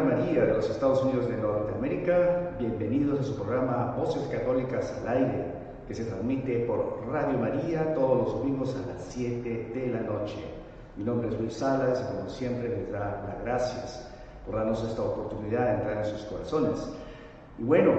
María de los Estados Unidos de Norteamérica, bienvenidos a su programa Voces Católicas al Aire, que se transmite por Radio María todos los domingos a las 7 de la noche. Mi nombre es Luis Salas y como siempre les da las gracias por darnos esta oportunidad de entrar en sus corazones. Y bueno,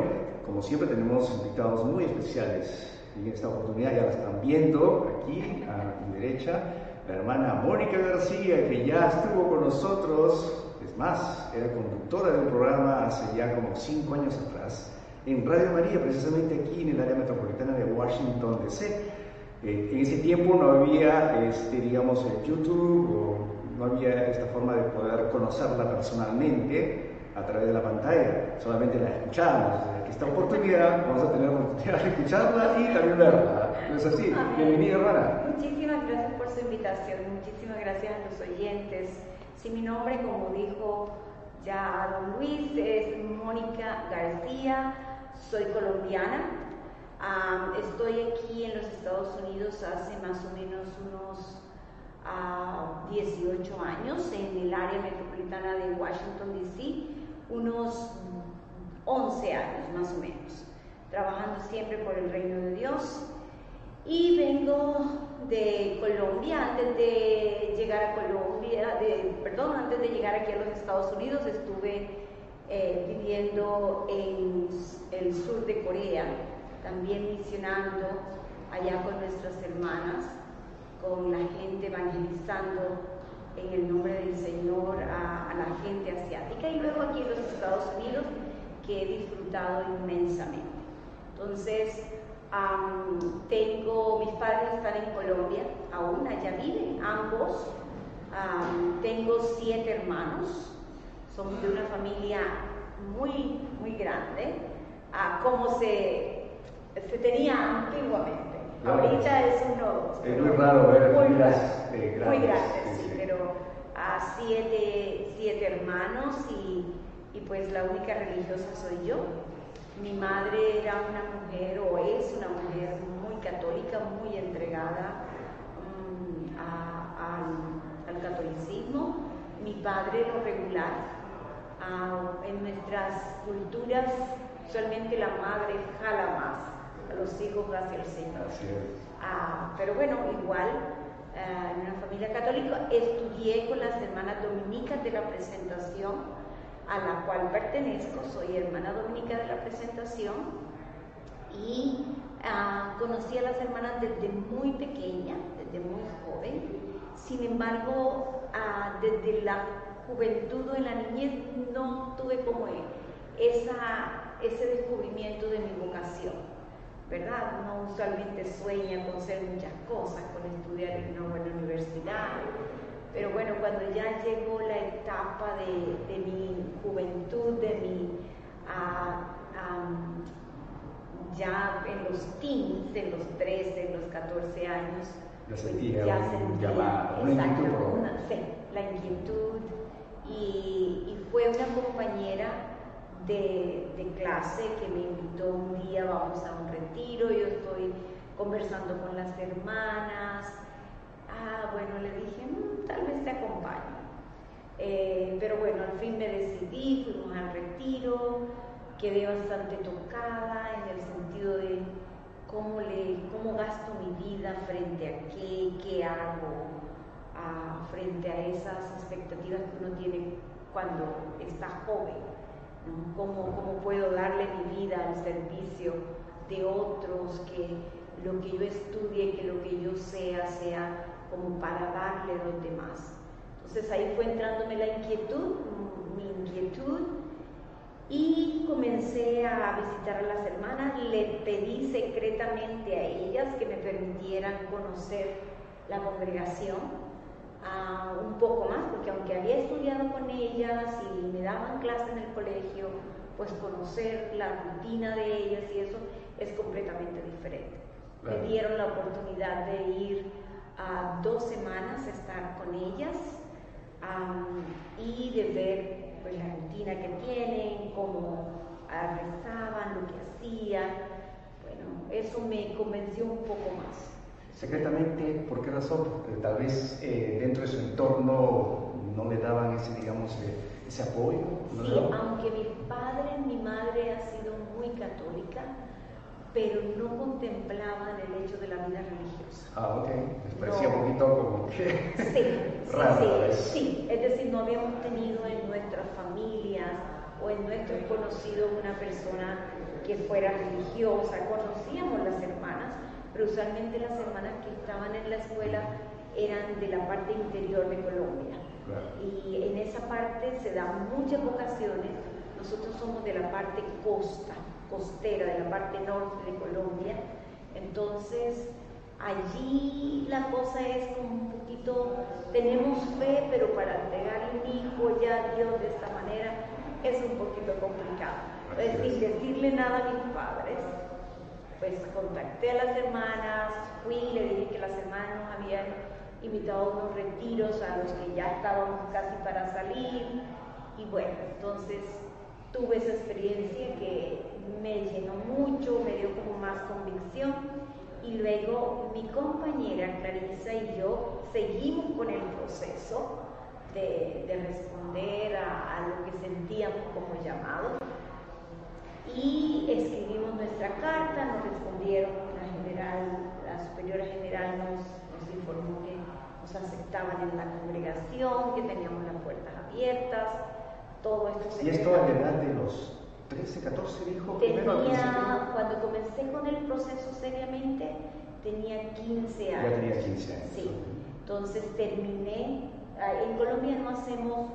como siempre tenemos invitados muy especiales y en esta oportunidad ya la están viendo aquí a mi derecha, la hermana Mónica García, que ya estuvo con nosotros, es más, era conductora de un programa hace ya como cinco años atrás, en Radio María, precisamente aquí en el área metropolitana de Washington, D.C. Eh, en ese tiempo no había, este, digamos, el YouTube o no había esta forma de poder conocerla personalmente a través de la pantalla, solamente la escuchábamos. Esta oportunidad vamos a tener la oportunidad de escucharla y también verla. ¿No es así? Bienvenida, hermana. Muchísimas gracias por su invitación, muchísimas gracias a los oyentes. Sí, mi nombre, como dijo ya don Luis, es Mónica García, soy colombiana. estoy aquí en los Estados Unidos hace más o menos unos 18 años en el área metropolitana de Washington, D.C., unos 11 años más o menos, trabajando siempre por el reino de Dios. Y vengo de Colombia, antes de llegar a Colombia, perdón, antes de llegar aquí a los Estados Unidos, estuve eh, viviendo en el sur de Corea, también misionando allá con nuestras hermanas con la gente evangelizando en el nombre del Señor a, la gente asiática y luego aquí en los Estados Unidos que he disfrutado inmensamente. Entonces, tengo, mis padres están en Colombia, aún allá viven ambos. Tengo siete hermanos, somos de una familia muy, muy grande, como se, se tenía antiguamente. Ahorita es uno. Es muy raro ver muy, eh, grandes. Muy grandes, sí, pero a siete, siete hermanos y, y, pues la única religiosa soy yo. Mi madre era una mujer o es una mujer muy católica, muy entregada um, a, al catolicismo. Mi padre lo regular. Uh, en nuestras culturas solamente la madre jala más a los hijos hacia el Señor. Ah, pero bueno, igual, ah, en una familia católica, estudié con las hermanas dominicas de la presentación, a la cual pertenezco, soy hermana dominica de la presentación, y ah, conocí a las hermanas desde muy pequeña, desde muy joven. Sin embargo, desde la juventud o en la niñez no tuve como esa, ese descubrimiento de mi vocación. ¿verdad? Uno usualmente sueña con ser muchas cosas, con estudiar en una buena universidad, pero bueno, cuando ya llegó la etapa de, mi juventud, de mi, ah, ya en los teens, en los 13, en los 14 años, ya sentía, ya sentía una inquietud. la inquietud, y, y fue una compañera de, clase que me invitó un día, vamos a un retiro, yo estoy conversando con las hermanas. Ah, bueno, le dije, mm, tal vez te acompaño. Eh, pero bueno, al fin me decidí, fuimos al retiro, quedé bastante tocada en el sentido de cómo, le, cómo gasto mi vida frente a qué, qué hago, frente a esas expectativas que uno tiene cuando está joven. ¿Cómo, puedo darle mi vida al servicio de otros, que lo que yo estudie, que lo que yo sea, sea como para darle a los demás. Entonces ahí fue entrándome la inquietud, mi inquietud, y comencé a visitar a las hermanas, le pedí secretamente a ellas que me permitieran conocer la congregación un poco más, porque aunque había estudiado con ellas y me daban clase en el colegio, pues conocer la rutina de ellas y eso es completamente diferente. Me dieron la oportunidad de ir a dos semanas a estar con ellas y de ver pues, la rutina que tienen, cómo rezaban, lo que hacían. Bueno, eso me convenció un poco más. Secretamente, ¿por qué razón? Porque tal vez eh, dentro de su entorno no le daban ese, digamos, eh, ese apoyo. Sí, aunque mi padre, mi madre ha sido muy católica, pero no contemplaban el hecho de la vida religiosa. Ah, ok. Les parecía un poquito como que sí, raro. Sí, sí, es decir, no habíamos tenido en nuestras familias o en nuestros conocidos una persona que fuera religiosa. Conocíamos las hermanas, pero usualmente las hermanas que estaban en la escuela eran de la parte interior de Colombia. Y en esa parte se dan muchas vocaciones. Nosotros somos de la parte costa costera de la parte norte de Colombia. Entonces, allí la cosa es un poquito, tenemos fe, pero para entregar un hijo ya a Dios de esta manera es un poquito complicado. Es decir, decirle nada a mis padres, pues contacté a las hermanas, fui, le dije que las hermanas habían invitado a unos retiros a los que ya estábamos casi para salir. Y bueno, entonces tuve esa experiencia que me llenó mucho, me dio como más convicción. Y luego mi compañera Clarisa y yo seguimos con el proceso de, responder a, lo que sentíamos como llamado. Y escribimos nuestra carta, nos respondieron la general, la superiora general nos, nos informó que nos aceptaban en la congregación, que teníamos las puertas abiertas, todo esto se ¿Y esto a la edad de los 13, 14 dijo? Tenía, cuando comencé con el proceso seriamente, tenía 15 años. Ya tenía 15 años. Sí. Entonces terminé, ah, en Colombia no hacemos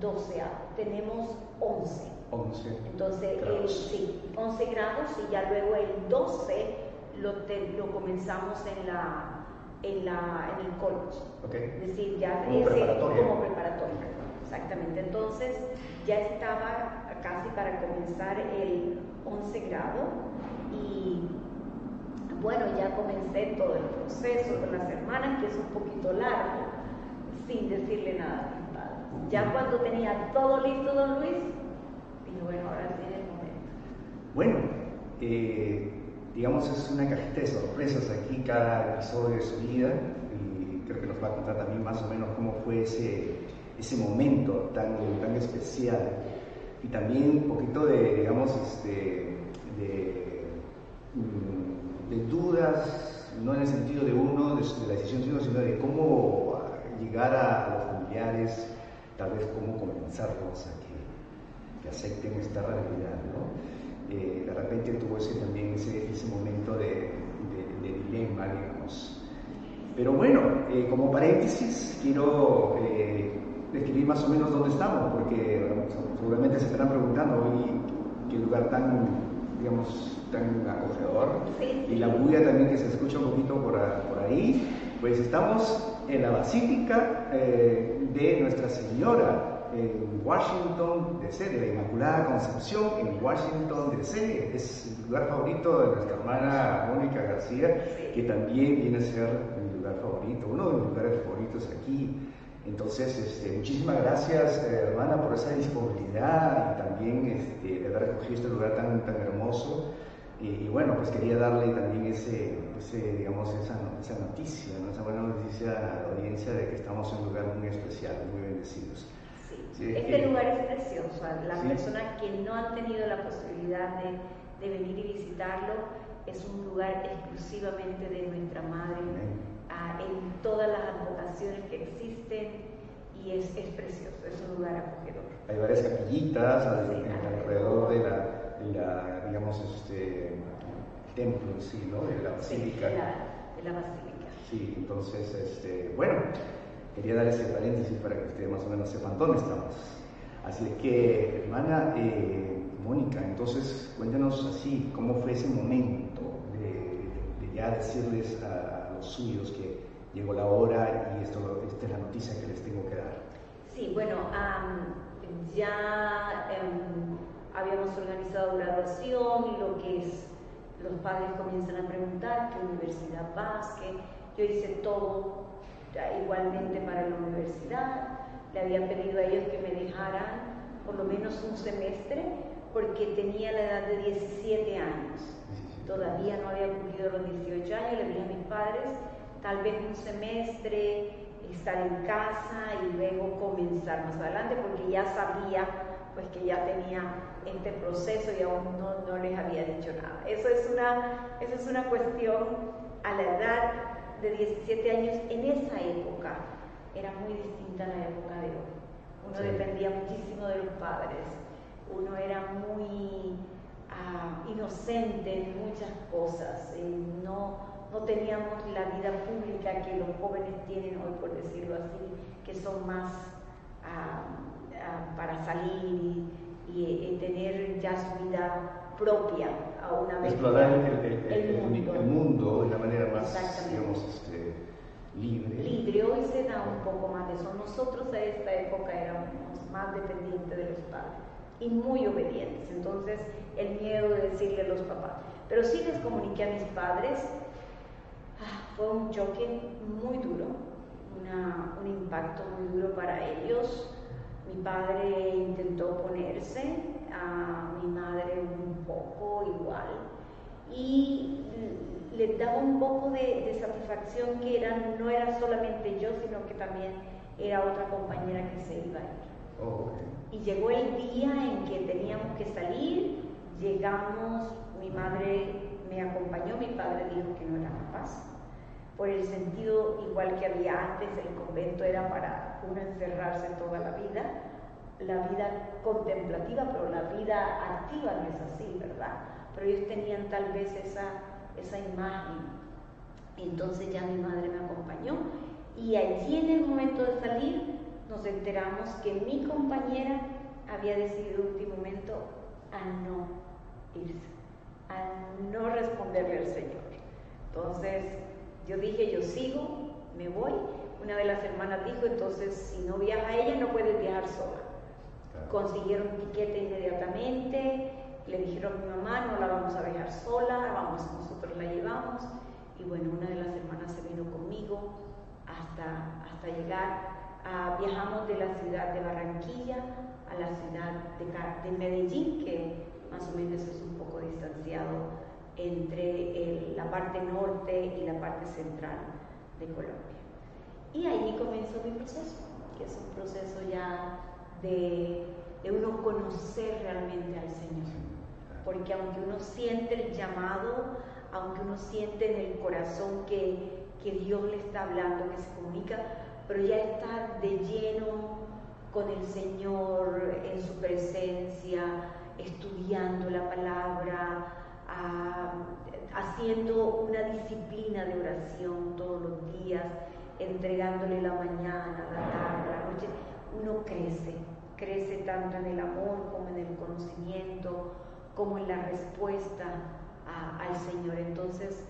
12 años, tenemos 11. 11. Entonces, el, sí, 11 grados y ya luego el 12 lo, lo comenzamos en la, en, la, en el college. Okay. Es decir, ya como preparatoria. como preparatoria. Exactamente. Entonces, ya estaba casi para comenzar el 11 grado. Y bueno, ya comencé todo el proceso con las hermanas, que es un poquito largo, sin decirle nada a mis Ya cuando tenía todo listo, don Luis, dije, bueno, ahora sí el momento. Bueno, eh, digamos, es una cajita de sorpresas aquí cada episodio de su vida y creo que nos va a contar también más o menos cómo fue ese, ese momento tan, tan especial y también un poquito de, digamos, este, de, mm, de, dudas, no en el sentido de uno, de, la decisión, sino de cómo llegar a, los familiares, tal vez cómo convencerlos a que, acepten esta realidad, ¿no? Eh, de repente tuvo ese, también ese, ese momento de, dilema, digamos. Pero bueno, eh, como paréntesis, quiero eh, describir más o menos dónde estamos, porque seguramente se estarán preguntando hoy qué lugar tan, digamos, tan acogedor. Y la bulla también que se escucha un poquito por, por ahí. Pues estamos en la Basílica eh, de Nuestra Señora en Washington DC, de la Inmaculada Concepción en Washington DC. Es el lugar favorito de nuestra hermana Mónica García, que también viene a ser mi lugar favorito, uno de mis lugares favoritos aquí entonces, este, muchísimas gracias, eh, hermana, por esa disponibilidad y también este, de haber recogido este lugar tan, tan hermoso. Y, bueno, pues quería darle también ese, digamos, esa, esa noticia, esa buena noticia a la audiencia de que estamos en un lugar muy especial, muy bendecidos. Sí. este lugar es precioso. Las personas que no han tenido la posibilidad de, de, venir y visitarlo, es un lugar exclusivamente de nuestra Madre en todas las advocaciones que existen y es, es, precioso, es un lugar acogedor. Hay varias capillitas alrededor de la, digamos, este, templo en sí, ¿no? De la basílica. de, la, basílica. Sí, entonces, este, bueno, quería dar ese paréntesis para que ustedes más o menos sepan dónde estamos. Así que, hermana eh, Mónica, entonces cuéntanos así, ¿cómo fue ese momento de, de ya decirles a suyos que llegó la hora y esto, esta es la noticia que les tengo que dar. Sí, bueno, ya em, habíamos organizado graduación y lo que es, los padres comienzan a preguntar qué universidad vas, que yo hice todo igualmente para la universidad, le había pedido a ellos que me dejaran por lo menos un semestre porque tenía la edad de 17 años todavía no había cumplido los 18 años, le dije a mis padres, tal vez un semestre estar en casa y luego comenzar más adelante porque ya sabía pues que ya tenía este proceso y aún no, no les había dicho nada. Eso es, una, eso es una cuestión a la edad de 17 años en esa época. Era muy distinta a la época de hoy. Uno dependía muchísimo de los padres. Uno era muy inocente en muchas cosas. Eh, no, no teníamos la vida pública que los jóvenes tienen hoy, por decirlo así, que son más ah, ah, para salir y, tener ya su vida propia a una vez. Explorar el, mundo. de una manera más, digamos, este, libre. Libre, hoy se da un poco más de eso. Nosotros a esta época éramos más dependientes de los padres y muy obedientes. Entonces, el miedo de decirle a los papás. Pero sí les comuniqué a mis padres Ah, fue un choque muy duro, un impacto muy duro para ellos. Mi padre intentó ponerse, a mi madre un poco igual, y le daba un poco de, satisfacción que era, no era solamente yo, sino que también era otra compañera que se iba a ir. Oh, y llegó el día en que teníamos que salir, llegamos, mi madre me acompañó, mi padre dijo que no era capaz por el sentido igual que había antes, el convento era para uno encerrarse toda la vida, la vida contemplativa, pero la vida activa no es así, ¿verdad? Pero ellos tenían tal vez esa, esa imagen. Entonces ya mi madre me acompañó y allí en el momento de salir nos enteramos que mi compañera había decidido en último momento a no irse, a no responderle al Señor. Entonces yo dije, yo sigo, me voy. Una de las hermanas dijo, entonces si no viaja ella, no puedes viajar sola. Consiguieron tiquete inmediatamente, le dijeron a mi mamá, no la vamos a dejar sola, vamos, nosotros la llevamos. Y bueno, una de las hermanas se vino conmigo hasta, hasta llegar. Viajamos de la ciudad de Barranquilla a la ciudad de, de Medellín, que más o menos es un poco distanciado entre la parte norte y la parte central de Colombia. Y ahí comenzó mi proceso, que es un proceso ya de, de uno conocer realmente al Señor. Porque aunque uno siente el llamado, aunque uno siente en el corazón que, que Dios le está hablando, que se comunica, pero ya está de lleno con el Señor en su presencia, estudiando la palabra, haciendo una disciplina de oración todos los días, entregándole la mañana, la tarde, la noche, uno crece, crece tanto en el amor como en el conocimiento, como en la respuesta al Señor. Entonces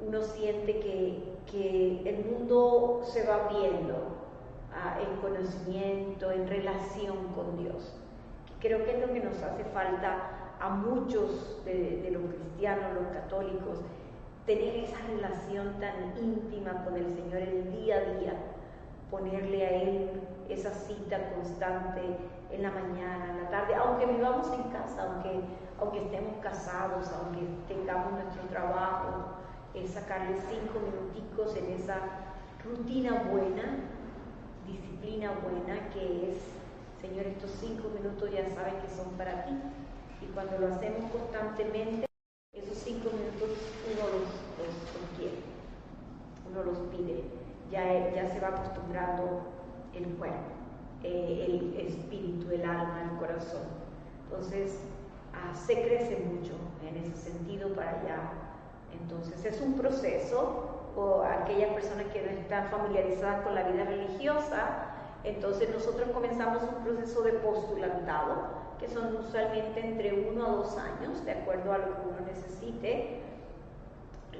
uno siente que, que el mundo se va viendo en conocimiento, en relación con Dios. Creo que es lo que nos hace falta a muchos de, los cristianos, los católicos, tener esa relación tan íntima con el Señor el día a día, ponerle a Él esa cita constante en la mañana, en la tarde, aunque vivamos en casa, aunque, aunque estemos casados, aunque tengamos nuestro trabajo, es sacarle cinco minuticos en esa rutina buena, disciplina buena que es, Señor, estos cinco minutos ya saben que son para ti y cuando lo hacemos constantemente, esos cinco minutos uno los, los, uno los pide, ya, ya se va acostumbrando el cuerpo, eh, el espíritu, el alma, el corazón. Entonces, ah, se crece mucho en ese sentido para allá. Entonces, es un proceso, o aquellas personas que no están familiarizadas con la vida religiosa, entonces nosotros comenzamos un proceso de postulantado, que son usualmente entre uno a dos años, de acuerdo a lo que uno necesite.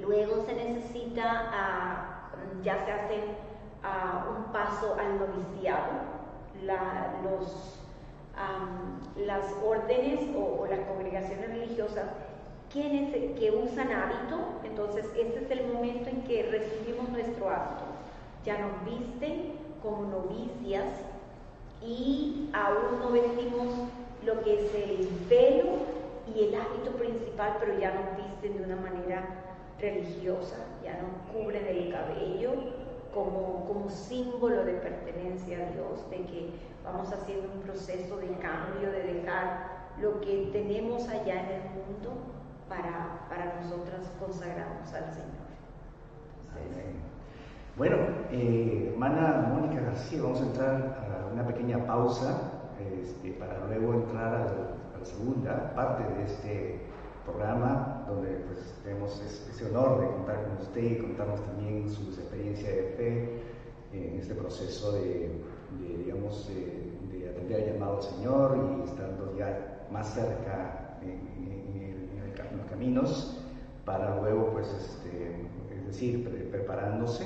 Luego se necesita, ah, ya se hace ah, un paso al noviciado. las órdenes o, las congregaciones religiosas que, que usan hábito, entonces este es el momento en que recibimos nuestro hábito. Ya nos visten como novicias y aún no vestimos lo que es el velo y el hábito principal, pero ya no visten de una manera religiosa, ya no cubren el cabello como, como símbolo de pertenencia a Dios, de que vamos haciendo un proceso de cambio, de dejar lo que tenemos allá en el mundo para, para nosotras consagrarnos al Señor. Bueno, eh, hermana Mónica García, vamos a entrar a una pequeña pausa este, para luego entrar a la, segunda parte de este programa, donde pues, tenemos ese honor de contar con usted y contarnos también su experiencia de fe en este proceso de, digamos, de atender al llamado al Señor y estando ya más cerca caminos para luego, pues, este, es decir, preparándose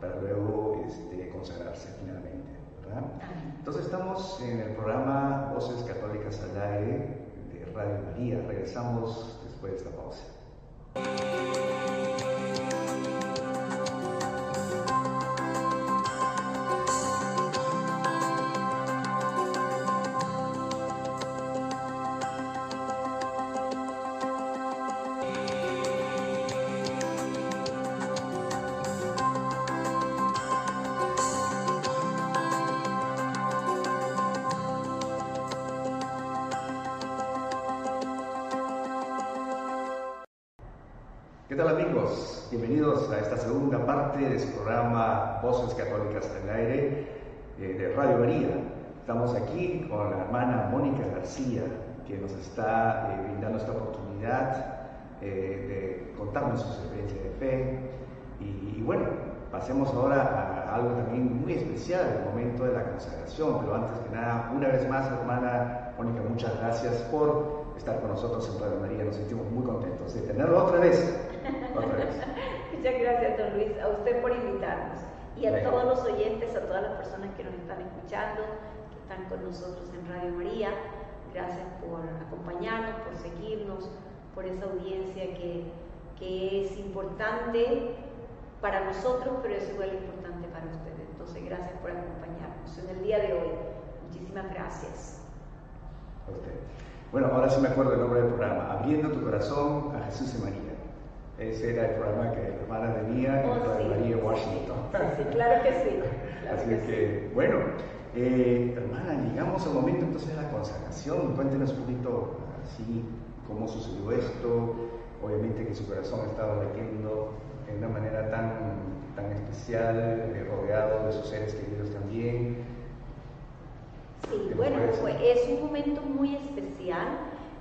para luego este, consagrarse finalmente. Entonces estamos en el programa Voces Católicas al Aire de Radio María. Regresamos después de esta pausa. Bienvenidos a esta segunda parte de su programa Voces Católicas en el Aire eh, de Radio María. Estamos aquí con la hermana Mónica García, que nos está eh, brindando esta oportunidad eh, de contarnos su experiencia de fe. Y, bueno, pasemos ahora a algo también muy especial, el momento de la consagración. Pero antes que nada, una vez más, hermana Mónica, muchas gracias por estar con nosotros en Radio María. Nos sentimos muy contentos de tenerlo otra vez. Muchas gracias, don Luis, a usted por invitarnos y a todos los oyentes, a todas las personas que nos están escuchando, que están con nosotros en Radio María. Gracias por acompañarnos, por seguirnos, por esa audiencia que, que es importante para nosotros, pero es igual importante para ustedes. Entonces, gracias por acompañarnos en el día de hoy. Muchísimas gracias. Bueno, ahora sí me acuerdo el nombre del programa, Abriendo tu corazón a Jesús y María. Ese era el programa que la hermana tenía en oh, María Washington. Sí, claro que sí. Así que, bueno, eh, hermana, llegamos al momento entonces de la consagración. Cuéntenos un poquito así cómo sucedió esto. Obviamente que su corazón estaba latiendo de una manera tan, tan especial, eh, rodeado de sus seres queridos también. Sí, bueno, es un momento muy especial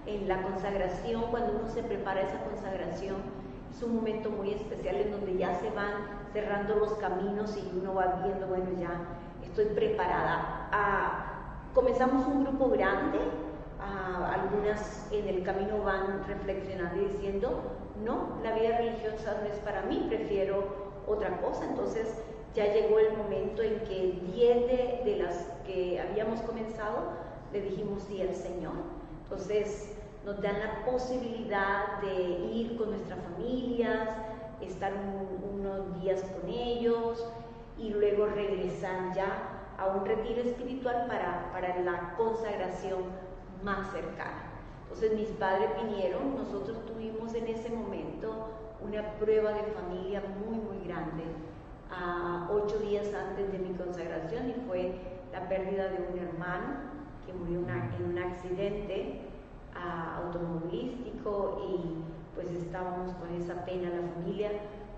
en la consagración, cuando uno se prepara esa consagración es un momento muy especial en donde ya se van cerrando los caminos y uno va viendo, bueno, ya estoy preparada. Ah, comenzamos un grupo grande, ah, algunas en el camino van reflexionando y diciendo, no, la vida religiosa no es para mí, prefiero otra cosa. Entonces ya llegó el momento en que 10 de, de las que habíamos comenzado le dijimos sí al Señor. Entonces, nos dan la posibilidad de ir con nuestras familias, estar unos días con ellos y luego regresar ya a un retiro espiritual para, para la consagración más cercana. Entonces mis padres vinieron, nosotros tuvimos en ese momento una prueba de familia muy, muy grande, a ocho días antes de mi consagración y fue la pérdida de un hermano que murió en un accidente automovilístico y pues estábamos con esa pena la familia,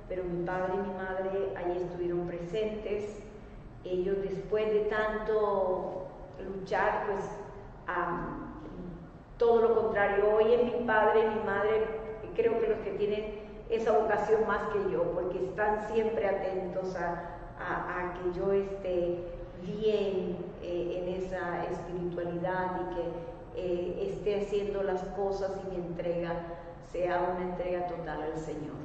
pero mi padre y mi madre allí estuvieron presentes. Ellos después de tanto luchar, pues todo lo contrario, hoy en mi padre y mi madre creo que los que tienen esa vocación más que yo, porque están siempre atentos a, que yo esté bien eh, en esa espiritualidad y que eh, esté haciendo las cosas y mi entrega sea una entrega total al Señor.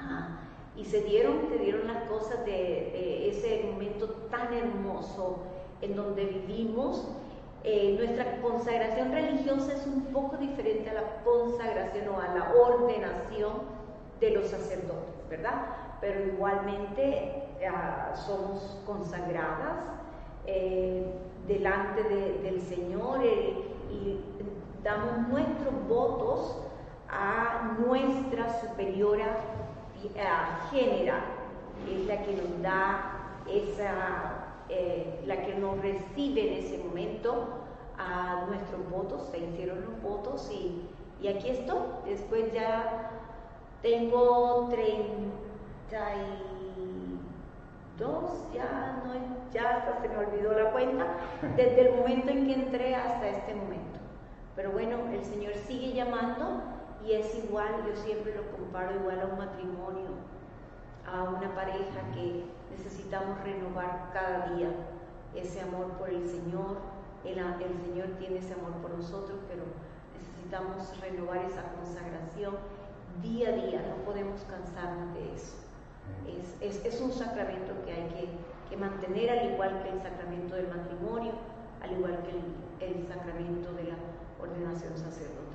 Ah, y se dieron, se dieron las cosas de, ese momento tan hermoso en donde vivimos. Eh, nuestra consagración religiosa es un poco diferente a la consagración o a la ordenación de los sacerdotes, ¿verdad? Pero igualmente ah, somos consagradas. Eh, delante del Señor eh, y damos nuestros votos a nuestra superiora general, que es la que nos da esa, eh, la que nos recibe en ese momento a nuestros votos, se hicieron los votos y, y aquí estoy. Después ya tengo 32, ya, no, ya hasta se me olvidó la cuenta, desde el momento en que entré hasta este momento. Pero bueno, el Señor sigue llamando y es igual, yo siempre lo comparo igual a un matrimonio, a una pareja que necesitamos renovar cada día ese amor por el Señor. El, el Señor tiene ese amor por nosotros, pero necesitamos renovar esa consagración día a día, no podemos cansarnos de eso. Es, es, un sacramento que hay que, que, mantener al igual que el sacramento del matrimonio, al igual que el, el sacramento de la ordenación sacerdotal.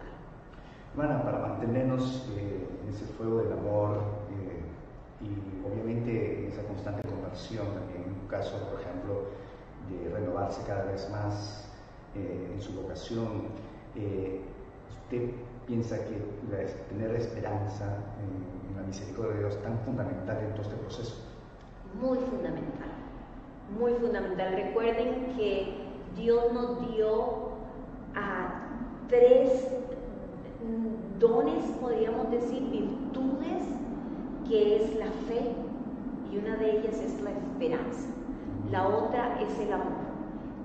Hermana, para mantenernos eh, en ese fuego del amor eh, y obviamente esa constante conversión también, en un caso, por ejemplo, de renovarse cada vez más eh, en su vocación, usted piensa que tener esperanza en, la misericordia de Dios es tan fundamental en todo este proceso? Muy fundamental, muy fundamental. Recuerden que Dios nos dio a tres dones, podríamos decir, virtudes, que es la fe, y una de ellas es la esperanza. La otra es el amor,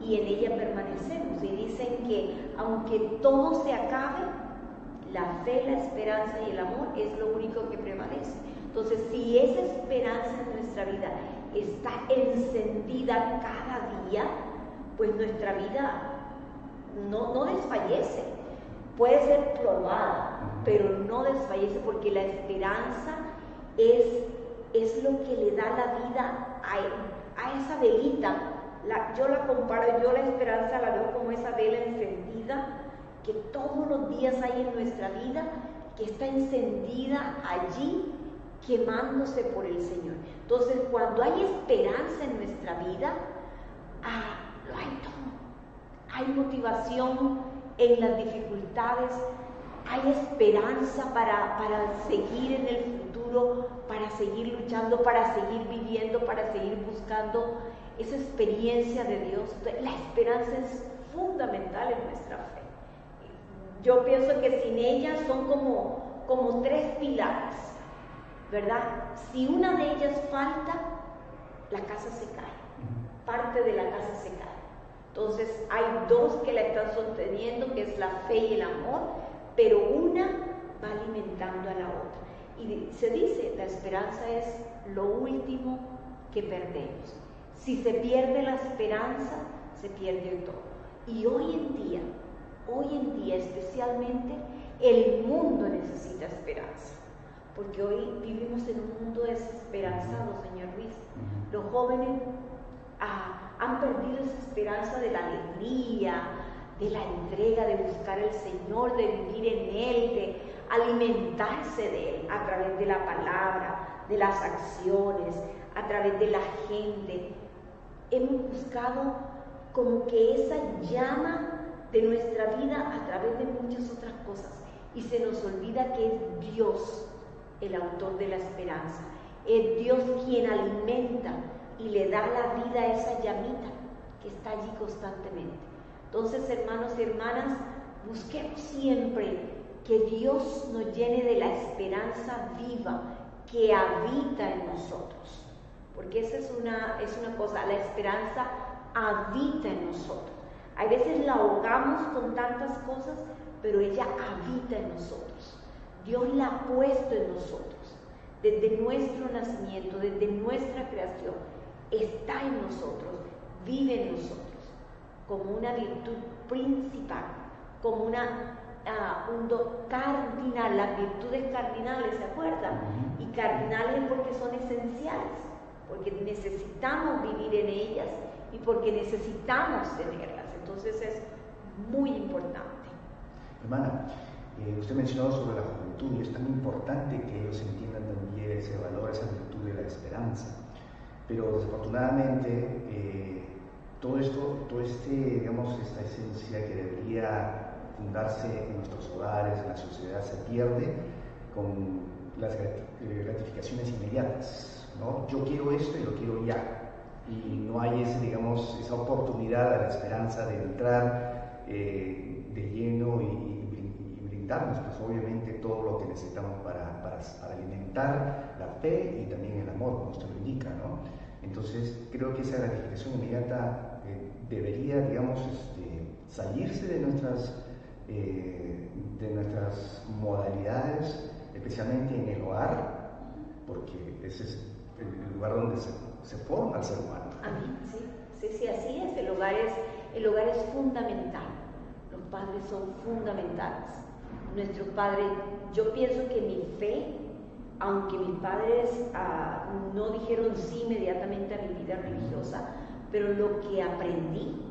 y en ella permanecemos. Y dicen que aunque todo se acabe, la fe, la esperanza y el amor es lo único que prevalece. Entonces, si esa esperanza en nuestra vida está encendida cada día, pues nuestra vida no, desfallece. Puede ser probada, pero no desfallece porque la esperanza es, es lo que le da la vida a, esa velita. Yo la comparo, yo la esperanza la veo como esa vela encendida que todos los días hay en nuestra vida, que está encendida allí quemándose por el Señor. Entonces, cuando hay esperanza en nuestra vida, ah, lo hay todo. Hay motivación en las dificultades, hay esperanza para, para seguir en el futuro, para seguir luchando, para seguir viviendo, para seguir buscando esa experiencia de Dios. La esperanza es fundamental en nuestra fe. Yo pienso que sin ellas son como, como tres pilares, ¿verdad? Si una de ellas falta, la casa se cae, parte de la casa se cae. Entonces hay dos que la están sosteniendo, que es la fe y el amor, pero una va alimentando a la otra. Y se dice, la esperanza es lo último que perdemos. Si se pierde la esperanza, se pierde todo. Y hoy en día hoy en día especialmente, el mundo necesita esperanza. Porque hoy vivimos en un mundo desesperanzado, señor Luis. Los jóvenes ah, han perdido esa esperanza de la alegría, de la entrega, de buscar al Señor, de vivir en Él, de alimentarse de Él a través de la palabra, de las acciones, a través de la gente. Hemos buscado como que esa llama de nuestra vida a través de muchas otras cosas. Y se nos olvida que es Dios el autor de la esperanza. Es Dios quien alimenta y le da la vida a esa llamita que está allí constantemente. Entonces, hermanos y hermanas, busquemos siempre que Dios nos llene de la esperanza viva que habita en nosotros. Porque esa es una, es una cosa, la esperanza habita en nosotros. A veces la ahogamos con tantas cosas, pero ella habita en nosotros. Dios la ha puesto en nosotros. Desde nuestro nacimiento, desde nuestra creación, está en nosotros, vive en nosotros, como una virtud principal, como una, uh, un cardinal. Las virtudes cardinales, ¿se acuerdan? Y cardinales porque son esenciales, porque necesitamos vivir en ellas y porque necesitamos tenerlas. Entonces es muy importante. Hermana, eh, usted mencionó sobre la juventud y es tan importante que ellos entiendan también ese valor, esa virtud de la esperanza. Pero desafortunadamente eh, todo esto, todo este, digamos, esta esencia que debería fundarse en nuestros hogares, en la sociedad, se pierde con las eh, gratificaciones inmediatas. ¿no? Yo quiero esto y lo quiero ya. Y no hay ese, digamos, esa oportunidad a la esperanza de entrar eh, de lleno y, brindarnos, pues obviamente, todo lo que necesitamos para, alimentar la fe y también el amor, como usted lo indica, ¿no? Entonces, creo que esa gratificación inmediata eh, debería, digamos, este, salirse de nuestras, eh, de nuestras modalidades, especialmente en el hogar, porque ese es el lugar donde se se forma el ser humano. Amén, sí, sí, sí, así es. El hogar es, el hogar es fundamental. Los padres son fundamentales. Nuestros padres, yo pienso que mi fe, aunque mis padres ah, no dijeron sí inmediatamente a mi vida religiosa, pero lo que aprendí,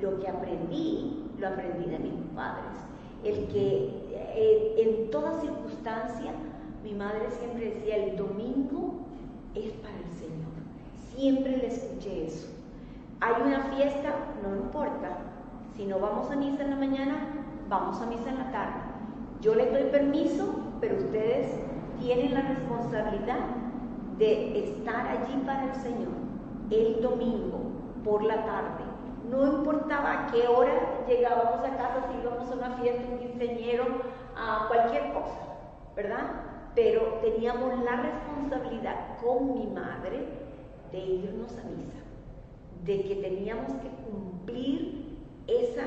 lo que aprendí, lo aprendí de mis padres. El que eh, en toda circunstancia, mi madre siempre decía, el domingo es para el Señor. Siempre le escuché eso. Hay una fiesta, no importa. Si no vamos a misa en la mañana, vamos a misa en la tarde. Yo les doy permiso, pero ustedes tienen la responsabilidad de estar allí para el Señor el domingo por la tarde. No importaba a qué hora llegábamos a casa, si íbamos a una fiesta, un quinceañero, a cualquier cosa, ¿verdad? Pero teníamos la responsabilidad con mi madre de irnos a misa, de que teníamos que cumplir esa,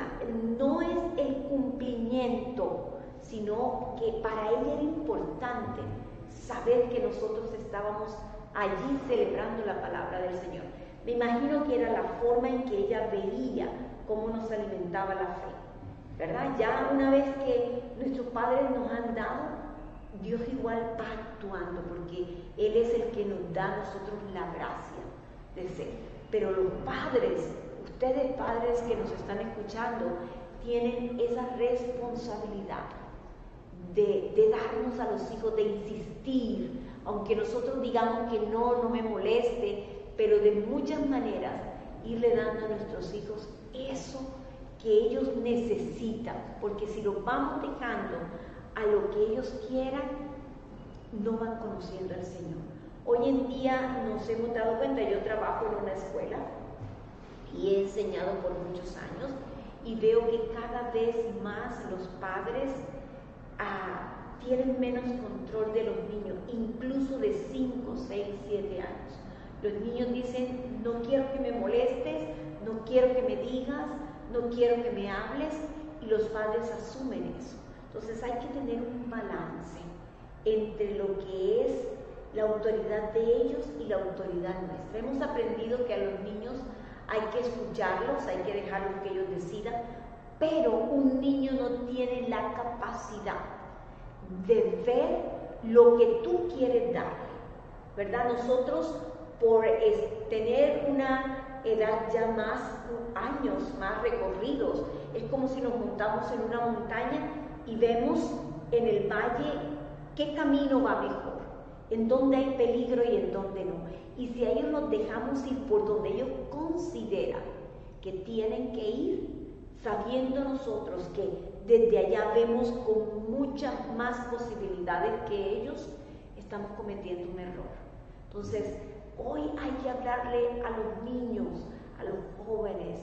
no es el cumplimiento, sino que para ella era importante saber que nosotros estábamos allí celebrando la palabra del Señor. Me imagino que era la forma en que ella veía cómo nos alimentaba la fe, ¿verdad? Ya una vez que nuestros padres nos han dado, Dios igual va actuando porque Él es el que nos da a nosotros la gracia pero los padres, ustedes padres que nos están escuchando, tienen esa responsabilidad de, de, darnos a los hijos, de insistir, aunque nosotros digamos que no, no me moleste, pero de muchas maneras irle dando a nuestros hijos eso que ellos necesitan, porque si los vamos dejando a lo que ellos quieran, no van conociendo al Señor. Hoy en día nos hemos dado cuenta, yo trabajo en una escuela y he enseñado por muchos años y veo que cada vez más los padres ah, tienen menos control de los niños, incluso de 5, 6, 7 años. Los niños dicen, no quiero que me molestes, no quiero que me digas, no quiero que me hables, y los padres asumen eso. Entonces hay que tener un balance entre lo que es la autoridad de ellos y la autoridad nuestra. Hemos aprendido que a los niños hay que escucharlos, hay que dejarlos que ellos decidan, pero un niño no tiene la capacidad de ver lo que tú quieres dar, ¿verdad? Nosotros por tener una edad ya más años, más recorridos, es como si nos montamos en una montaña y vemos en el valle qué camino va mejor en dónde hay peligro y en dónde no. Y si a ellos los dejamos ir por donde ellos consideran que tienen que ir, sabiendo nosotros que desde allá vemos con muchas más posibilidades que ellos, estamos cometiendo un error. Entonces, hoy hay que hablarle a los niños, a los jóvenes,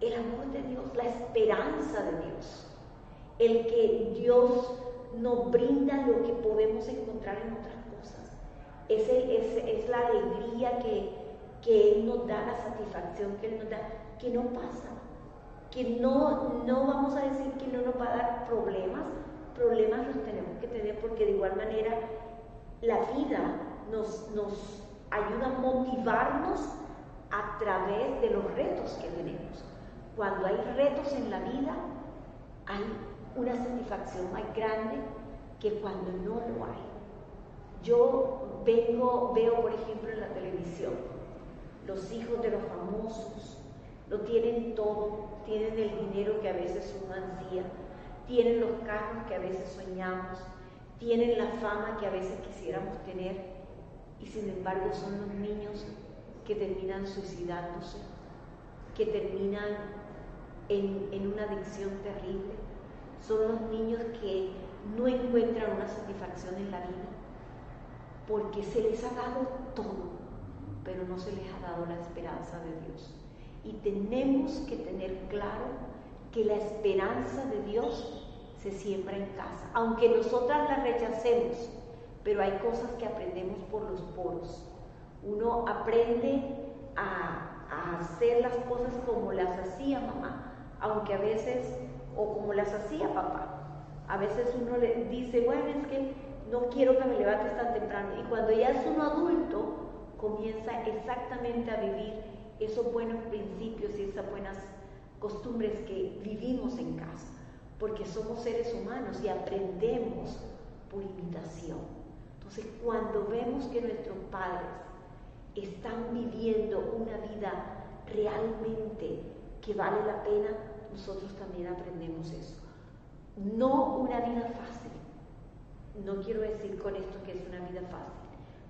el amor de Dios, la esperanza de Dios, el que Dios nos brinda lo que podemos encontrar en otras es, es, la alegría que, que, Él nos da, la satisfacción que Él nos da, que no pasa, que no, no vamos a decir que no nos va a dar problemas, problemas los tenemos que tener porque de igual manera la vida nos, nos ayuda a motivarnos a través de los retos que tenemos. Cuando hay retos en la vida, hay una satisfacción más grande que cuando no lo hay. Yo vengo, veo por ejemplo en la televisión, los hijos de los famosos, lo tienen todo, tienen el dinero que a veces uno ansía, tienen los carros que a veces soñamos, tienen la fama que a veces quisiéramos tener y sin embargo son los niños que terminan suicidándose, que terminan en, en una adicción terrible, son los niños que no encuentran una satisfacción en la vida porque se les ha dado todo, pero no se les ha dado la esperanza de Dios. Y tenemos que tener claro que la esperanza de Dios se siembra en casa, aunque nosotras la rechacemos, pero hay cosas que aprendemos por los poros. Uno aprende a, hacer las cosas como las hacía mamá, aunque a veces, o como las hacía papá. A veces uno le dice, bueno, es que no quiero que me levantes tan temprano. Y cuando ya es uno adulto, comienza exactamente a vivir esos buenos principios y esas buenas costumbres que vivimos en casa, porque somos seres humanos y aprendemos por imitación. Entonces, cuando vemos que nuestros padres están viviendo una vida realmente que vale la pena, nosotros también aprendemos eso. No una vida fácil. No quiero decir con esto que es una vida fácil,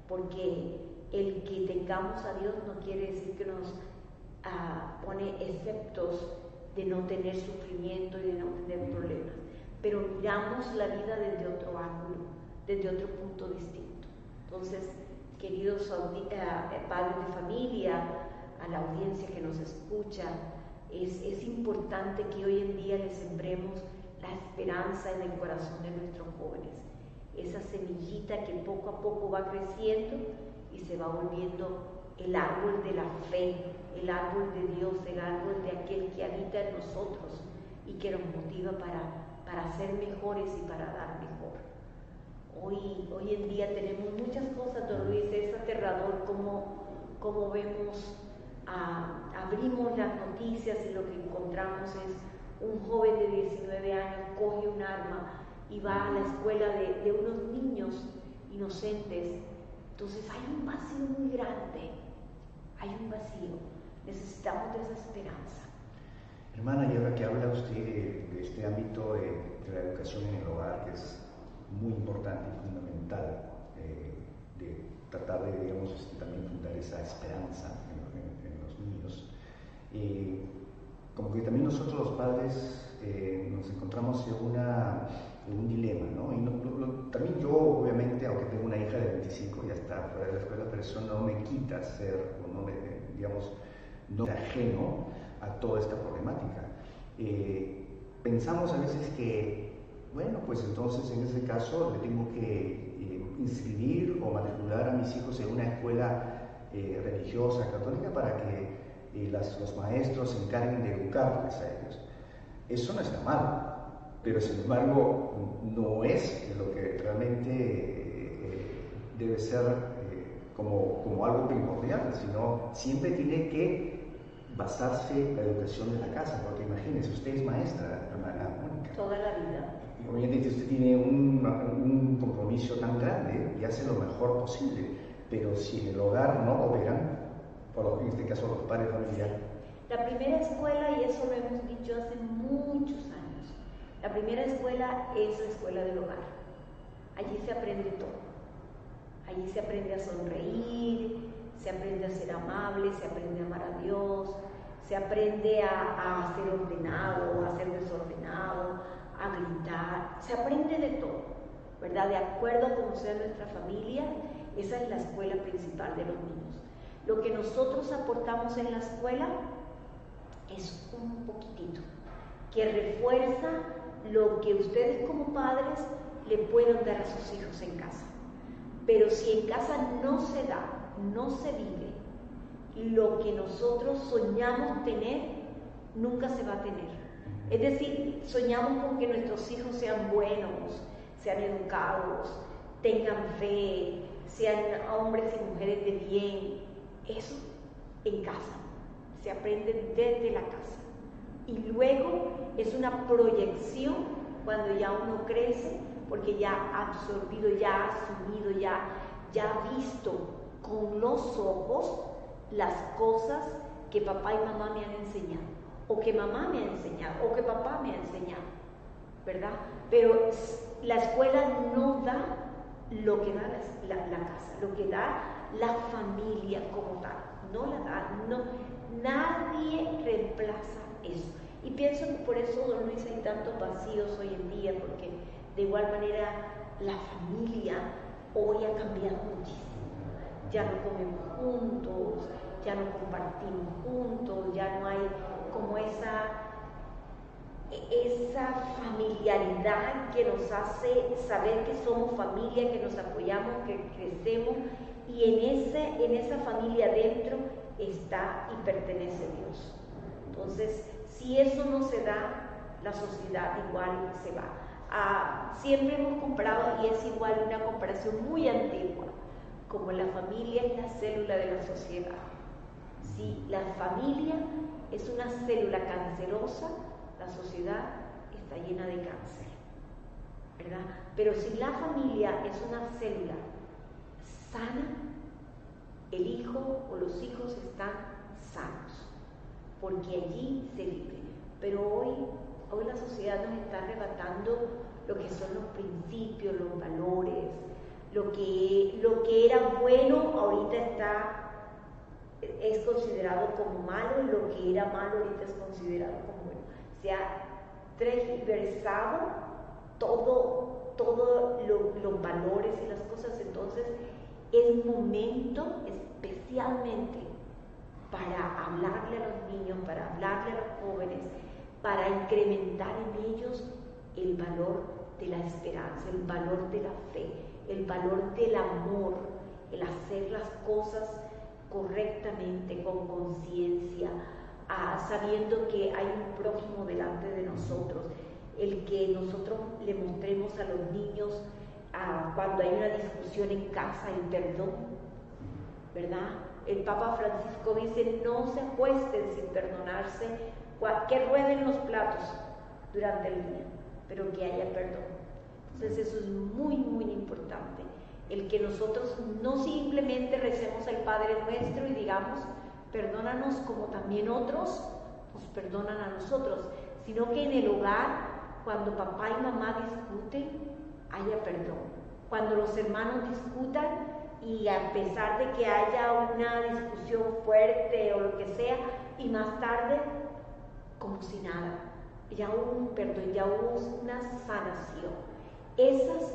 porque el que tengamos a Dios no quiere decir que nos ah, pone exceptos de no tener sufrimiento y de no tener problemas, pero miramos la vida desde otro ángulo, desde otro punto distinto. Entonces, queridos eh, padres de familia, a la audiencia que nos escucha, es, es importante que hoy en día les sembremos la esperanza en el corazón de nuestros jóvenes, esa semillita que poco a poco va creciendo y se va volviendo el árbol de la fe, el árbol de Dios, el árbol de aquel que habita en nosotros y que nos motiva para, para ser mejores y para dar mejor. Hoy, hoy en día tenemos muchas cosas, don Luis, es aterrador como, como vemos, ah, abrimos las noticias y lo que encontramos es un joven de 19 años coge un arma y va a la escuela de, de unos niños inocentes. Entonces hay un vacío muy grande, hay un vacío. Necesitamos de esa esperanza. Hermana, y ahora que habla usted de, este ámbito de, la educación en el hogar, que es muy importante y fundamental, eh, de tratar de, digamos, este, también fundar esa esperanza en, los niños, eh, como que también nosotros los padres eh, nos encontramos en, una, un dilema, ¿no? Y también yo, obviamente, aunque tengo una hija de 25, ya está fuera de la escuela, pero eso no me quita ser, o no me, digamos, no ajeno a toda esta problemática. Eh, pensamos a veces que, bueno, pues entonces en ese caso le tengo que eh, inscribir o matricular a mis hijos en una escuela eh, religiosa católica para que los maestros se encarguen de educarles a ellos. Eso no está mal, pero sin embargo no es lo que realmente debe ser como, como algo primordial, sino siempre tiene que basarse la educación de la casa, porque imagínese, usted es maestra, hermana Mónica. Toda la vida. Obviamente usted tiene un, un, compromiso tan grande y hace lo mejor posible, pero si en el hogar no cooperan, por en este caso los padres familiares. La primera escuela, y eso lo hemos dicho hace muchos años, la primera escuela es la escuela del hogar. Allí se aprende todo. Allí se aprende a sonreír, se aprende a ser amable, se aprende a amar a Dios, se aprende a, ser ordenado, a ser desordenado, a gritar, se aprende de todo, ¿verdad? De acuerdo a cómo sea nuestra familia, esa es la escuela principal de los niños. Lo que nosotros aportamos en la escuela es un poquitito, que refuerza lo que ustedes como padres le pueden dar a sus hijos en casa. Pero si en casa no se da, no se vive, lo que nosotros soñamos tener nunca se va a tener. Es decir, soñamos con que nuestros hijos sean buenos, sean educados, tengan fe, sean hombres y mujeres de bien. Eso en casa, se aprende desde la casa. Y luego es una proyección cuando ya uno crece, porque ya ha absorbido, ya ha asumido, ya, ha visto con los ojos las cosas que papá y mamá me han enseñado, o que mamá me ha enseñado, o que papá me ha enseñado, ¿verdad? Pero la escuela no da lo que da la, casa, lo que da la familia como tal, no la da, no, nadie reemplaza eso. Y pienso que por eso, don Luis, hay tantos vacíos hoy en día, porque de igual manera la familia hoy ha cambiado muchísimo ya no comemos juntos, ya no compartimos juntos, ya no hay como esa, esa familiaridad que nos hace saber que somos familia, que nos apoyamos, que crecemos y en, ese, en esa familia dentro está y pertenece Dios. Entonces, si eso no se da, la sociedad igual se va. Ah, siempre hemos comprado, y es igual una comparación muy antigua, como la familia es la célula de la sociedad. Si la familia es una célula cancerosa, la sociedad está llena de cáncer. ¿verdad? Pero si la familia es una célula sana, el hijo o los hijos están sanos, porque allí se vive. Pero hoy, hoy la sociedad nos está arrebatando lo que son los principios, los valores, lo que, lo que era bueno ahorita está es considerado como malo y lo que era malo ahorita es considerado como bueno. Se ha transversado todo, todo los valores y las cosas. Entonces, es momento especialmente para hablarle a los niños, para hablarle a los jóvenes, para incrementar en ellos el valor de la esperanza, el valor de la fe, el valor del amor, el hacer las cosas correctamente, con conciencia, sabiendo que hay un prójimo delante de nosotros, el que nosotros le mostremos a los niños cuando hay una discusión en casa el perdón, ¿verdad? El Papa Francisco dice, no se acuesten sin perdonarse, que rueden los platos durante el día, pero que haya perdón. Entonces eso es muy, muy importante el que nosotros no simplemente recemos al Padre nuestro y digamos, perdónanos como también otros nos perdonan a nosotros, sino que en el hogar, cuando papá y mamá discuten, haya perdón. Cuando los hermanos discutan y a pesar de que haya una discusión fuerte o lo que sea, y más tarde, como si nada, ya hubo un perdón, ya hubo una sanación. Esas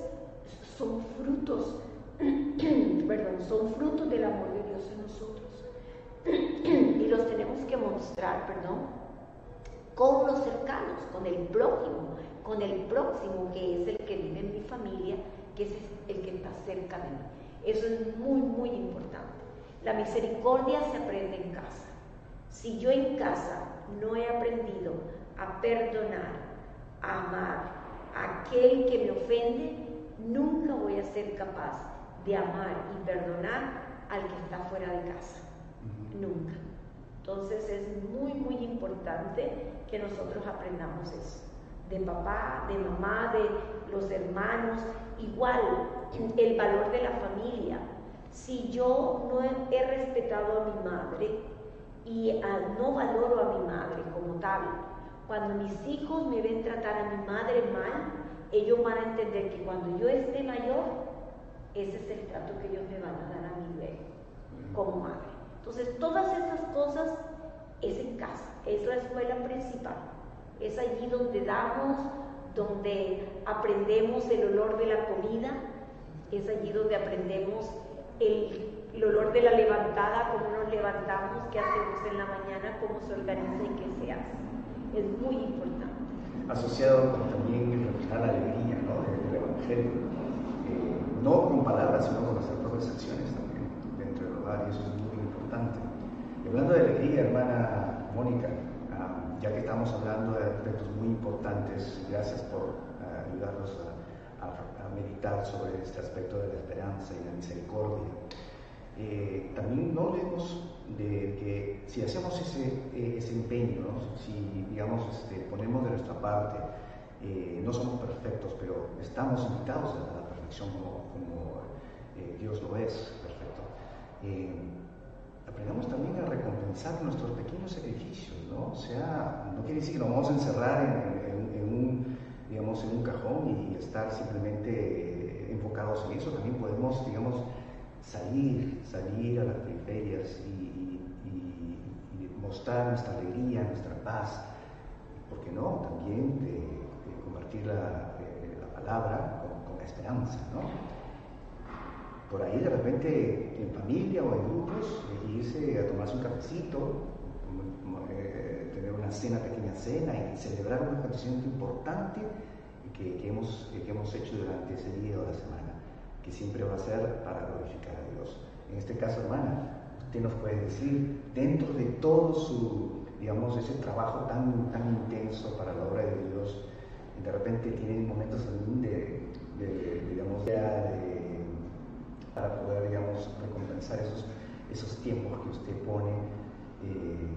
son frutos, perdón, son frutos del amor de Dios en nosotros. y los tenemos que mostrar, perdón, con los cercanos, con el prójimo, con el próximo, que es el que vive en mi familia, que es el que está cerca de mí. Eso es muy, muy importante. La misericordia se aprende en casa. Si yo en casa no he aprendido a perdonar, a amar a aquel que me ofende, nunca voy a ser capaz de amar y perdonar al que está fuera de casa. Nunca. Entonces es muy, muy importante que nosotros aprendamos eso. De papá, de mamá, de los hermanos. Igual, el valor de la familia. Si yo no he respetado a mi madre y no valoro a mi madre como tal, cuando mis hijos me ven tratar a mi madre mal, ellos van a entender que cuando yo esté mayor, ese es el trato que ellos me van a dar a mi bebé como madre. Entonces, todas estas cosas es en casa, es la escuela principal, es allí donde damos, donde aprendemos el olor de la comida, es allí donde aprendemos el, el olor de la levantada, cómo nos levantamos, qué hacemos en la mañana, cómo se organiza y qué se hace. Es muy importante asociado con también reflejar la alegría ¿no? del, Evangelio, eh, no con palabras, sino con nuestras propias acciones también dentro del hogar, y eso es muy importante. Y hablando de alegría, hermana Mónica, ya que estamos hablando de aspectos muy importantes, gracias por ah, ayudarnos a, meditar sobre este aspecto de la esperanza y la misericordia. Eh, también no leemos de que si hacemos ese, eh, ese empeño, si digamos este, ponemos de nuestra parte, eh, no somos perfectos, pero estamos invitados a la perfección como, eh, Dios lo es, perfecto. Aprendamos también a recompensar nuestros pequeños sacrificios, ¿no? O sea, no quiere decir que nos vamos a encerrar en, un, digamos, en un cajón y estar simplemente enfocados en eso, también podemos, digamos, salir, salir a las periferias y, mostrar nuestra alegría, nuestra paz, ¿por qué no? También de, convertir la, la, palabra con, esperanza, ¿no? Por ahí de repente en familia o en grupos, eh, irse a tomarse un cafecito, eh, tener una cena, pequeña cena y celebrar un acontecimiento importante que, que hemos, que hemos hecho durante ese día o la semana, que siempre va a ser para glorificar a Dios. En este caso, hermana, usted nos puede decir, dentro de todo su, digamos, ese trabajo tan, tan intenso para la obra de Dios, de repente tiene momentos de, de digamos, de, para poder, digamos, recompensar esos, esos tiempos que usted pone. Eh,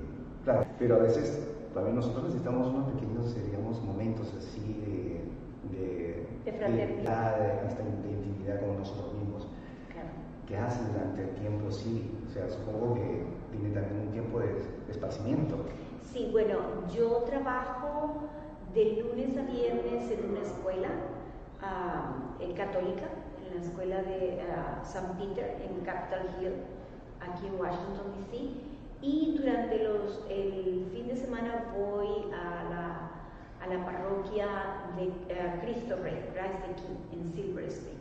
claro, pero a veces también nosotros necesitamos unos pequeños, digamos, momentos así de, de, de fraternidad, de, intimidad con nosotros mismos. ¿Qué hace durante el tiempo? Sí, o sea, supongo que tiene también un tiempo de, esparcimiento. Sí, bueno, yo trabajo de lunes a viernes en una escuela uh, católica, en la escuela de uh, San Peter en Capitol Hill, aquí en Washington, D.C. Y durante los, el fin de semana voy a la, a la parroquia de uh, Cristo Rey, Christ the King, en Silver Spring.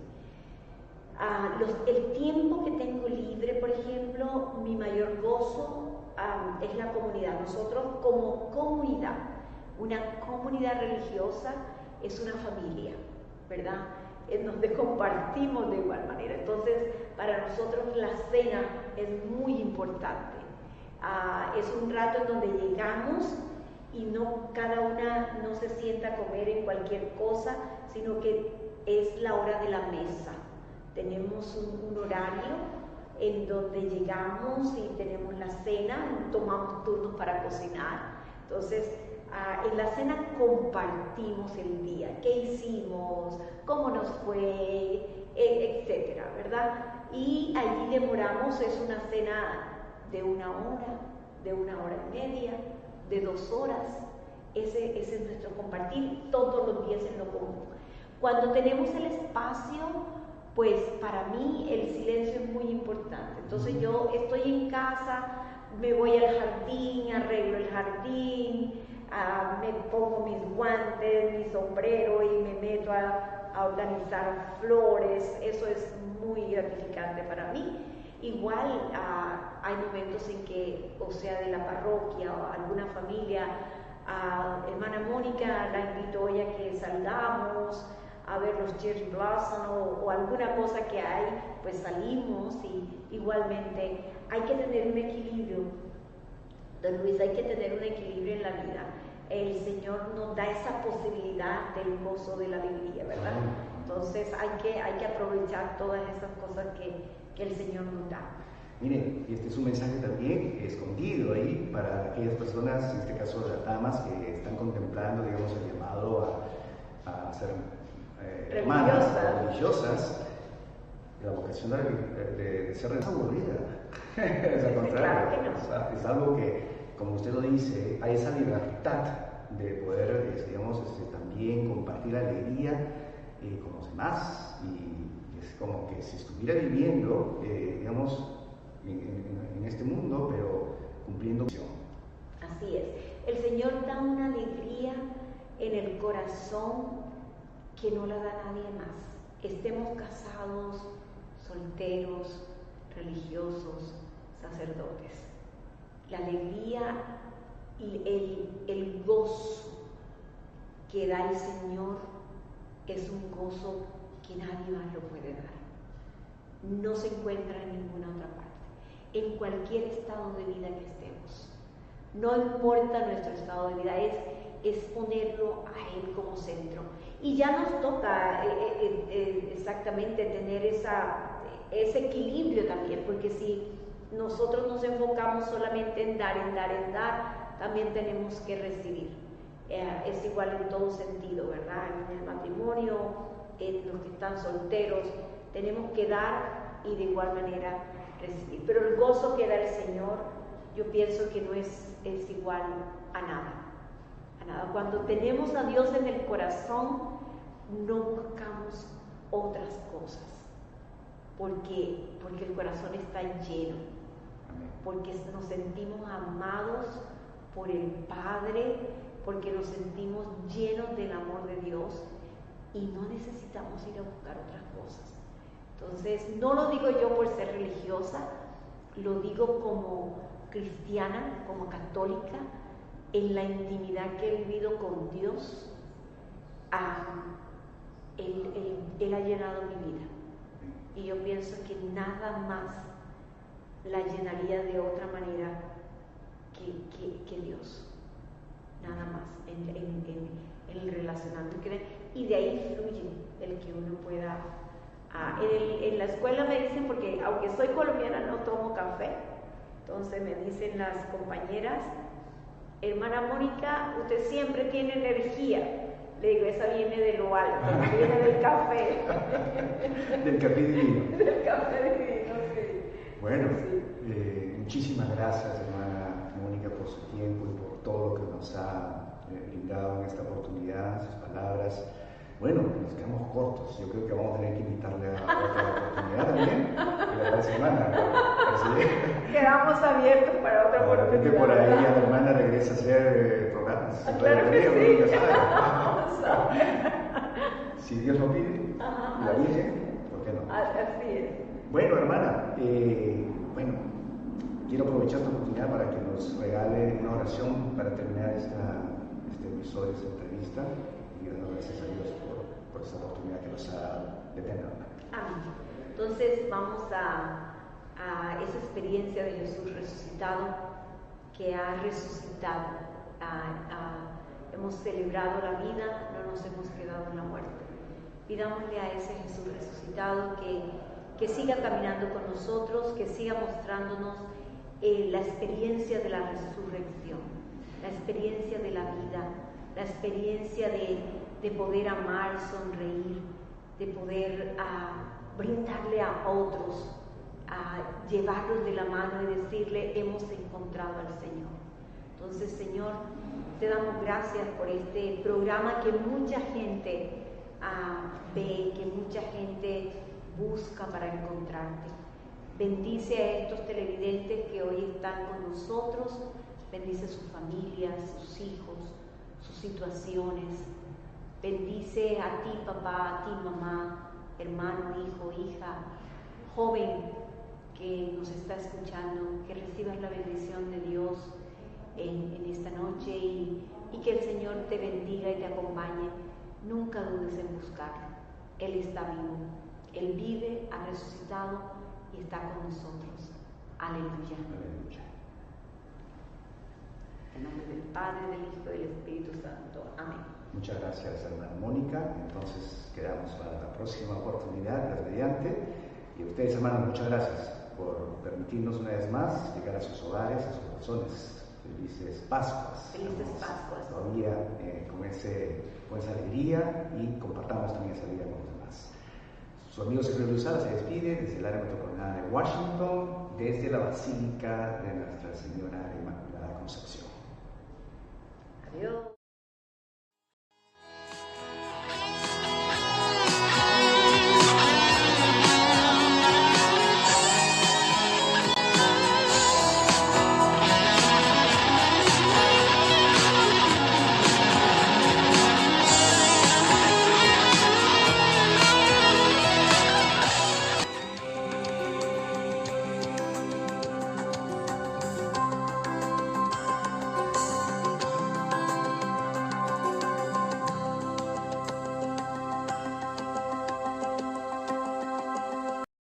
Uh, los, el tiempo que tengo libre, por ejemplo, mi mayor gozo um, es la comunidad. Nosotros como comunidad, una comunidad religiosa es una familia, ¿verdad? En donde compartimos de igual manera. Entonces, para nosotros la cena es muy importante. Uh, es un rato en donde llegamos y no cada una no se sienta a comer en cualquier cosa, sino que es la hora de la mesa tenemos un, horario en donde llegamos y tenemos la cena, tomamos turnos para cocinar. Entonces, ah, en la cena compartimos el día, qué hicimos, cómo nos fue, e, etcétera, ¿verdad? Y allí demoramos, es una cena de una hora, de una hora y media, de dos horas. Ese, ese es nuestro compartir todos los días en lo común. Cuando tenemos el espacio, pues para mí el silencio es muy importante. Entonces yo estoy en casa, me voy al jardín, arreglo el jardín, ah, me pongo mis guantes, mi sombrero y me meto a, organizar flores. Eso es muy gratificante para mí. Igual ah, hay momentos en que, o sea, de la parroquia o alguna familia, a ah, hermana Mónica la invito hoy a que salgamos a ver los cherry blossom o, alguna cosa que hay, pues salimos y igualmente hay que tener un equilibrio. Don Luis, hay que tener un equilibrio en la vida. El Señor nos da esa posibilidad del gozo de la alegría, ¿verdad? Entonces hay que, hay que aprovechar todas esas cosas que, que el Señor nos da. Mire, este es un mensaje también escondido ahí para aquellas personas, en este caso las damas, que están contemplando, digamos, el llamado a, a hacer eh, hermanas religiosas, la vocación de, ser aburrida. es al contrario. es, algo que, como usted lo dice, hay esa libertad de poder, este, digamos, este, también compartir alegría eh, con los demás. Y es como que si estuviera viviendo, eh, digamos, en, este mundo, pero cumpliendo. Así es. El Señor da una alegría en el corazón que no la da nadie más. Estemos casados, solteros, religiosos, sacerdotes. La alegría y el, el gozo que da el Señor es un gozo que nadie más lo puede dar. No se encuentra en ninguna otra parte. En cualquier estado de vida que estemos. No importa nuestro estado de vida, es, es ponerlo a Él como centro. Y ya nos toca eh, eh, eh, exactamente tener esa, ese equilibrio también, porque si nosotros nos enfocamos solamente en dar, en dar, en dar, también tenemos que recibir. es igual en todo sentido, ¿verdad? En el matrimonio, en los que están solteros, tenemos que dar y de igual manera recibir. Pero el gozo que da el Señor, yo pienso que no es, es igual a nada. Cuando tenemos a Dios en el corazón, no buscamos otras cosas, porque, porque el corazón está lleno, porque nos sentimos amados por el Padre, porque nos sentimos llenos del amor de Dios y no necesitamos ir a buscar otras cosas. Entonces, no lo digo yo por ser religiosa, lo digo como cristiana, como católica, en la intimidad que he vivido con Dios, él, ha llenado mi vida. Y yo pienso que nada más la llenaría de otra manera que, Dios. Nada más en, el relacionamiento. Y de ahí fluye el que uno pueda... Ah, en, la escuela me dicen, porque aunque soy colombiana no tomo café, entonces me dicen las compañeras, hermana Mónica, usted siempre tiene energía. Le digo, esa viene de lo alto, viene del café. del café divino. del café divino. Bueno, eh, muchísimas gracias, hermana Mónica, por su tiempo y por todo lo que nos ha eh, brindado en esta oportunidad, sus palabras. Bueno, nos quedamos cortos. Yo creo que vamos a tener que invitarle a otra oportunidad también. la semana. Quedamos abiertos para otra oportunidad. que por ahí la hermana regresa a hacer eh, programas. Claro que sí. si Dios lo pide, la Virgen, ¿por qué no? Así es. Bueno, hermana, eh, bueno, quiero aprovechar esta oportunidad para que nos regale una oración para terminar esta, este episodio, esta entrevista y dando gracias a Dios por, por esta oportunidad que nos ha de tener. Amén. Entonces vamos a, a, esa experiencia de Jesús resucitado que ha resucitado. hemos celebrado la vida, no nos hemos quedado en la muerte. Pidámosle a ese Jesús resucitado que, que siga caminando con nosotros, que siga mostrándonos eh, la experiencia de la resurrección, la experiencia de la vida, la experiencia de, de poder amar, sonreír, de poder ah, brindarle a otros, a llevarlos de la mano y decirle, hemos encontrado al Señor. Entonces, Señor, te damos gracias por este programa que mucha gente ah, ve, que mucha gente busca para encontrarte. Bendice a estos televidentes que hoy están con nosotros, bendice sus familias, sus hijos, sus situaciones. Bendice a ti, papá, a ti, mamá, hermano, hijo, hija, joven que nos está escuchando, que recibas la bendición de Dios en, esta noche y, y, que el Señor te bendiga y te acompañe. Nunca dudes en buscarlo. Él está vivo. Él vive, ha resucitado y está con nosotros. Aleluya. Aleluya. En nombre del Padre, del Hijo y del Espíritu Santo. Amén. Muchas gracias, hermana Mónica. Entonces quedamos para la próxima oportunidad, las mediante. Y a ustedes, hermanos, muchas gracias por permitirnos una vez más llegar a sus hogares, a sus corazones. Felices Pascuas. Felices Pascuas. Todavía eh, con, ese, con esa alegría y compartamos también esa alegría con los demás. Su amigo Sergio Luzada se despide desde el área metropolitana de Washington, desde la Basílica de Nuestra Señora Inmaculada Concepción. Adiós.